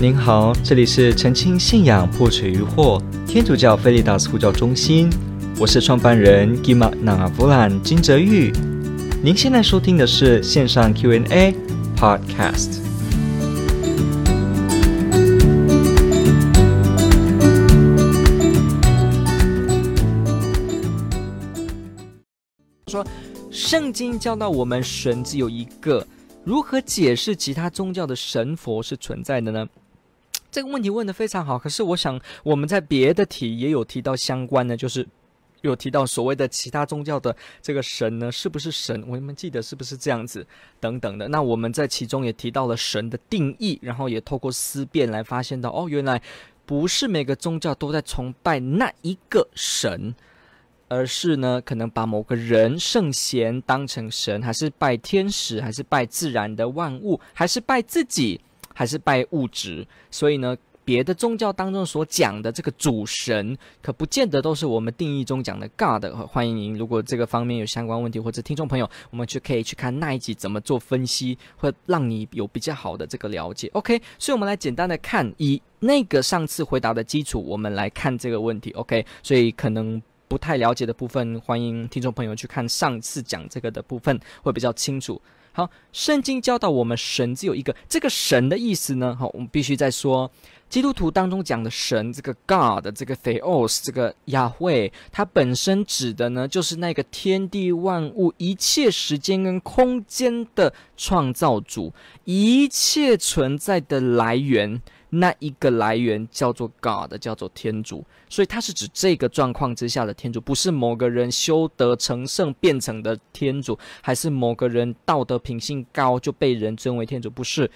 您好，这里是澄清信仰破除疑惑天主教菲利达斯呼叫中心，我是创办人 Gima navvan 金泽玉。您现在收听的是线上 Q&A Podcast。说，圣经教导我们，神只有一个，如何解释其他宗教的神佛是存在的呢？这个问题问得非常好，可是我想我们在别的题也有提到相关的，就是有提到所谓的其他宗教的这个神呢，是不是神？我们记得是不是这样子等等的。那我们在其中也提到了神的定义，然后也透过思辨来发现到，哦，原来不是每个宗教都在崇拜那一个神，而是呢，可能把某个人圣贤当成神，还是拜天使，还是拜自然的万物，还是拜自己。还是拜物质，所以呢，别的宗教当中所讲的这个主神，可不见得都是我们定义中讲的 God。欢迎您，如果这个方面有相关问题，或者听众朋友，我们就可以去看那一集怎么做分析，会让你有比较好的这个了解。OK，所以我们来简单的看，以那个上次回答的基础，我们来看这个问题。OK，所以可能不太了解的部分，欢迎听众朋友去看上次讲这个的部分，会比较清楚。好，圣经教导我们，神只有一个。这个神的意思呢？好，我们必须再说，基督徒当中讲的神，这个 God，这个 Theos，这个雅慧，它本身指的呢，就是那个天地万物、一切时间跟空间的创造主，一切存在的来源。那一个来源叫做 God，叫做天主，所以它是指这个状况之下的天主，不是某个人修德成圣变成的天主，还是某个人道德品性高就被人尊为天主，不是。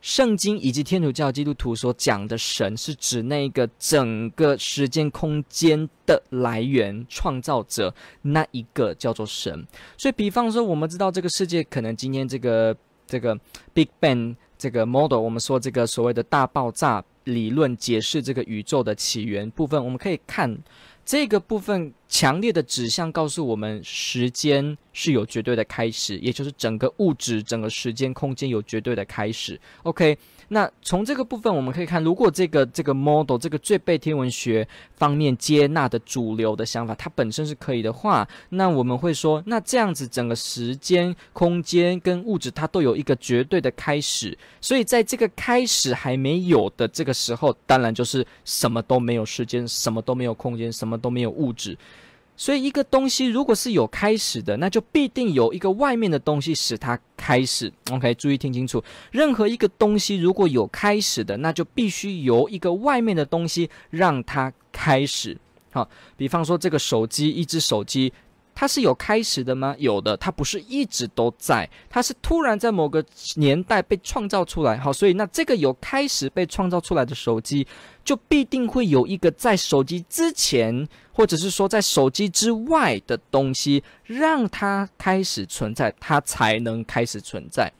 圣经以及天主教基督徒所讲的神，是指那个整个时间空间的来源创造者，那一个叫做神。所以，比方说，我们知道这个世界可能今天这个这个 Big Bang。这个 model，我们说这个所谓的大爆炸理论解释这个宇宙的起源部分，我们可以看这个部分强烈的指向告诉我们，时间是有绝对的开始，也就是整个物质、整个时间空间有绝对的开始。OK。那从这个部分我们可以看，如果这个这个 model 这个最被天文学方面接纳的主流的想法，它本身是可以的话，那我们会说，那这样子整个时间、空间跟物质它都有一个绝对的开始，所以在这个开始还没有的这个时候，当然就是什么都没有时间，什么都没有空间，什么都没有物质。所以，一个东西如果是有开始的，那就必定有一个外面的东西使它开始。OK，注意听清楚，任何一个东西如果有开始的，那就必须由一个外面的东西让它开始。好，比方说这个手机，一只手机。它是有开始的吗？有的，它不是一直都在，它是突然在某个年代被创造出来。好，所以那这个有开始被创造出来的手机，就必定会有一个在手机之前，或者是说在手机之外的东西，让它开始存在，它才能开始存在。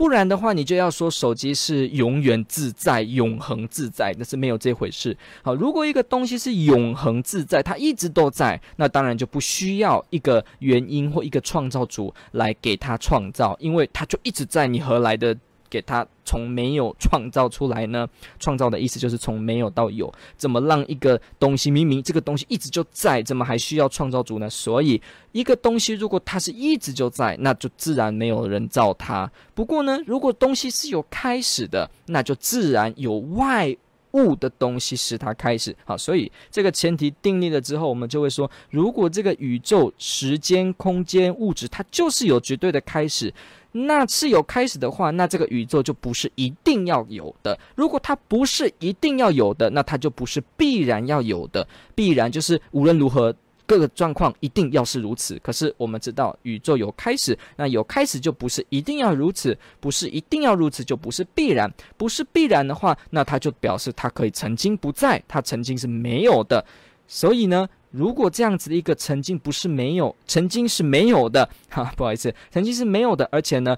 不然的话，你就要说手机是永远自在、永恒自在，那是没有这回事。好，如果一个东西是永恒自在，它一直都在，那当然就不需要一个原因或一个创造主来给它创造，因为它就一直在，你何来的？给它从没有创造出来呢？创造的意思就是从没有到有。怎么让一个东西明明这个东西一直就在，怎么还需要创造主呢？所以一个东西如果它是一直就在，那就自然没有人造它。不过呢，如果东西是有开始的，那就自然有外物的东西使它开始。好，所以这个前提定立了之后，我们就会说，如果这个宇宙、时间、空间、物质，它就是有绝对的开始。那是有开始的话，那这个宇宙就不是一定要有的。如果它不是一定要有的，那它就不是必然要有的。必然就是无论如何各个状况一定要是如此。可是我们知道宇宙有开始，那有开始就不是一定要如此，不是一定要如此就不是必然。不是必然的话，那它就表示它可以曾经不在，它曾经是没有的。所以呢，如果这样子的一个曾经不是没有，曾经是没有的，哈，不好意思，曾经是没有的，而且呢，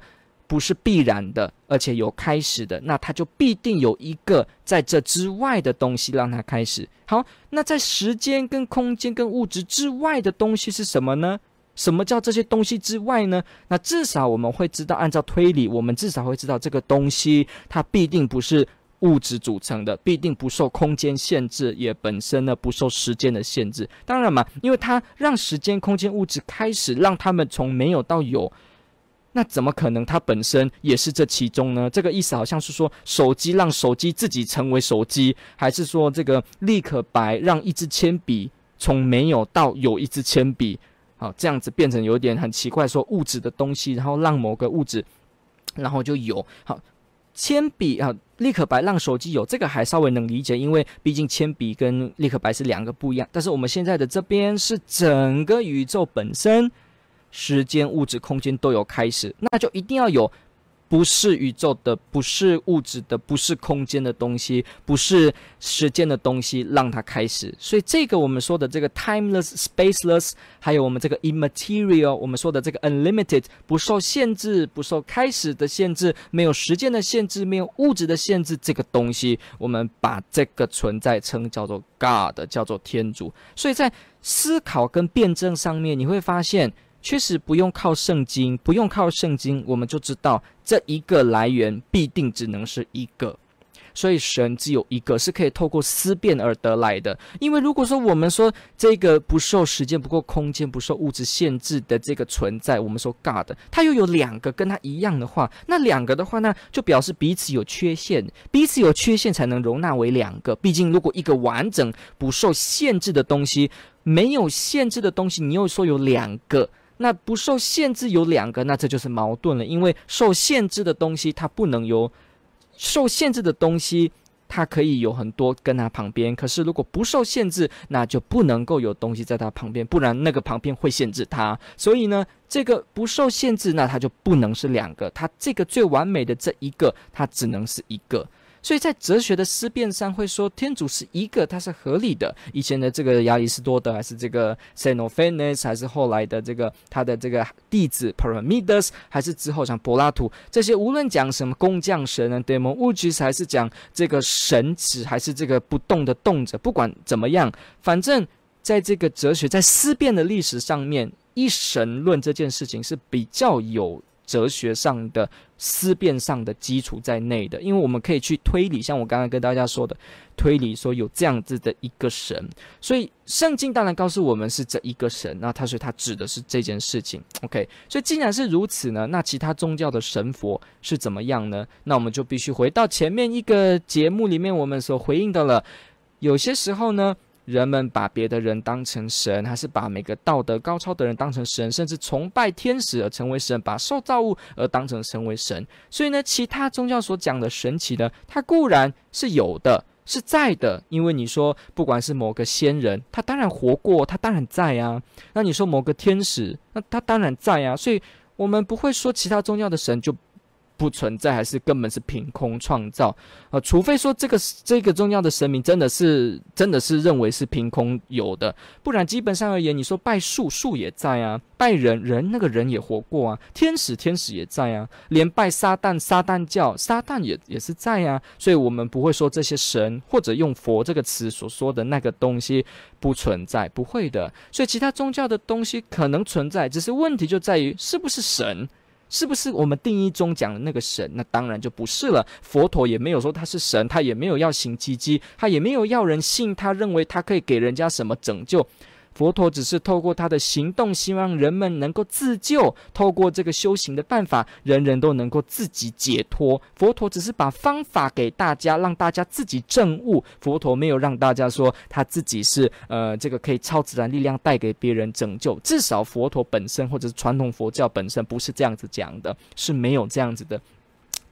不是必然的，而且有开始的，那它就必定有一个在这之外的东西让它开始。好，那在时间跟空间跟物质之外的东西是什么呢？什么叫这些东西之外呢？那至少我们会知道，按照推理，我们至少会知道这个东西它必定不是。物质组成的，必定不受空间限制，也本身呢不受时间的限制。当然嘛，因为它让时间、空间、物质开始让他们从没有到有。那怎么可能？它本身也是这其中呢？这个意思好像是说，手机让手机自己成为手机，还是说这个立可白让一支铅笔从没有到有一支铅笔？好，这样子变成有点很奇怪，说物质的东西，然后让某个物质，然后就有。好，铅笔啊，立可白让手机有，这个还稍微能理解，因为毕竟铅笔跟立可白是两个不一样。但是我们现在的这边是整个宇宙本身。时间、物质、空间都有开始，那就一定要有不是宇宙的、不是物质的、不是空间的东西，不是时间的东西，让它开始。所以这个我们说的这个 timeless、spaceless，还有我们这个 immaterial，我们说的这个 unlimited，不受限制、不受开始的限制，没有时间的限制，没有物质的限制，这个东西，我们把这个存在称叫做 God，叫做天主。所以在思考跟辩证上面，你会发现。确实不用靠圣经，不用靠圣经，我们就知道这一个来源必定只能是一个，所以神只有一个，是可以透过思辨而得来的。因为如果说我们说这个不受时间、不受空间、不受物质限制的这个存在，我们说 God，它又有两个跟它一样的话，那两个的话呢，就表示彼此有缺陷，彼此有缺陷才能容纳为两个。毕竟如果一个完整不受限制的东西，没有限制的东西，你又说有两个。那不受限制有两个，那这就是矛盾了。因为受限制的东西它不能有，受限制的东西它可以有很多跟它旁边。可是如果不受限制，那就不能够有东西在它旁边，不然那个旁边会限制它。所以呢，这个不受限制，那它就不能是两个。它这个最完美的这一个，它只能是一个。所以在哲学的思辨上会说天主是一个，它是合理的。以前的这个亚里士多德，还是这个 Seno Phanes，还是后来的这个他的这个弟子 Parmidas，还是之后像柏拉图这些，无论讲什么工匠神啊，demon u g i s 还是讲这个神子，还是这个不动的动者，不管怎么样，反正在这个哲学在思辨的历史上面，一神论这件事情是比较有。哲学上的思辨上的基础在内的，因为我们可以去推理，像我刚刚跟大家说的，推理说有这样子的一个神，所以圣经当然告诉我们是这一个神，那他说他指的是这件事情，OK，所以既然是如此呢，那其他宗教的神佛是怎么样呢？那我们就必须回到前面一个节目里面我们所回应的了，有些时候呢。人们把别的人当成神，还是把每个道德高超的人当成神，甚至崇拜天使而成为神，把受造物而当成成为神。所以呢，其他宗教所讲的神奇呢，它固然是有的，是在的。因为你说，不管是某个仙人，他当然活过，他当然在啊。那你说某个天使，那他当然在啊。所以我们不会说其他宗教的神就。不存在，还是根本是凭空创造啊、除非说这个这个宗教的神明真的是真的是认为是凭空有的，不然基本上而言，你说拜树树也在啊，拜人人那个人也活过啊，天使天使也在啊，连拜撒旦撒旦教撒旦也也是在啊，所以我们不会说这些神或者用佛这个词所说的那个东西不存在，不会的。所以其他宗教的东西可能存在，只是问题就在于是不是神。是不是我们定义中讲的那个神？那当然就不是了。佛陀也没有说他是神，他也没有要行奇迹，他也没有要人信，他认为他可以给人家什么拯救。佛陀只是透过他的行动，希望人们能够自救。透过这个修行的办法，人人都能够自己解脱。佛陀只是把方法给大家，让大家自己证悟。佛陀没有让大家说他自己是呃这个可以超自然力量带给别人拯救。至少佛陀本身或者是传统佛教本身不是这样子讲的，是没有这样子的。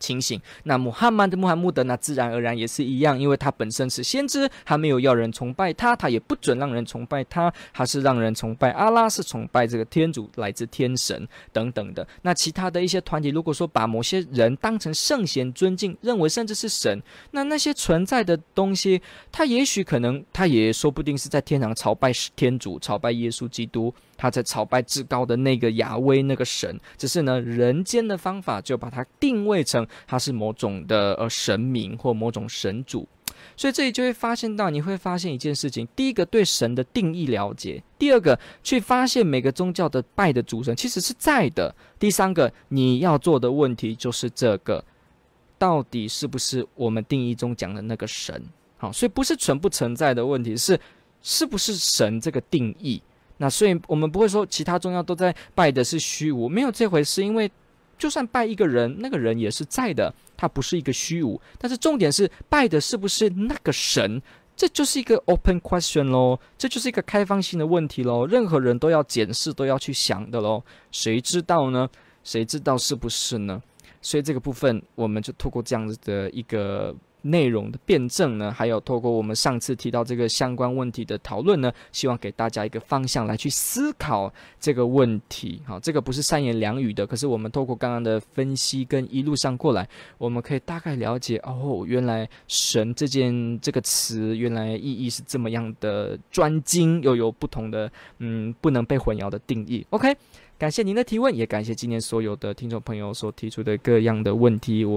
情形，那穆罕默德穆罕默德那自然而然也是一样，因为他本身是先知，他没有要人崇拜他，他也不准让人崇拜他，他是让人崇拜阿拉，是崇拜这个天主，来自天神等等的。那其他的一些团体，如果说把某些人当成圣贤尊敬，认为甚至是神，那那些存在的东西，他也许可能，他也说不定是在天堂朝拜天主，朝拜耶稣基督。他在朝拜至高的那个亚威那个神，只是呢，人间的方法就把它定位成他是某种的呃神明或某种神主，所以这里就会发现到，你会发现一件事情：第一个对神的定义了解；第二个去发现每个宗教的拜的主神其实是在的；第三个你要做的问题就是这个。到底是不是我们定义中讲的那个神？好，所以不是存不存在的问题，是是不是神这个定义。那所以我们不会说其他宗教都在拜的是虚无，没有这回事，因为就算拜一个人，那个人也是在的，他不是一个虚无。但是重点是拜的是不是那个神？这就是一个 open question 咯，这就是一个开放性的问题咯，任何人都要检视，都要去想的咯。谁知道呢？谁知道是不是呢？所以这个部分，我们就透过这样子的一个。内容的辩证呢，还有透过我们上次提到这个相关问题的讨论呢，希望给大家一个方向来去思考这个问题。好，这个不是三言两语的，可是我们透过刚刚的分析跟一路上过来，我们可以大概了解哦，原来神这件这个词原来意义是这么样的专精，又有不同的嗯不能被混淆的定义。OK，感谢您的提问，也感谢今天所有的听众朋友所提出的各样的问题。我。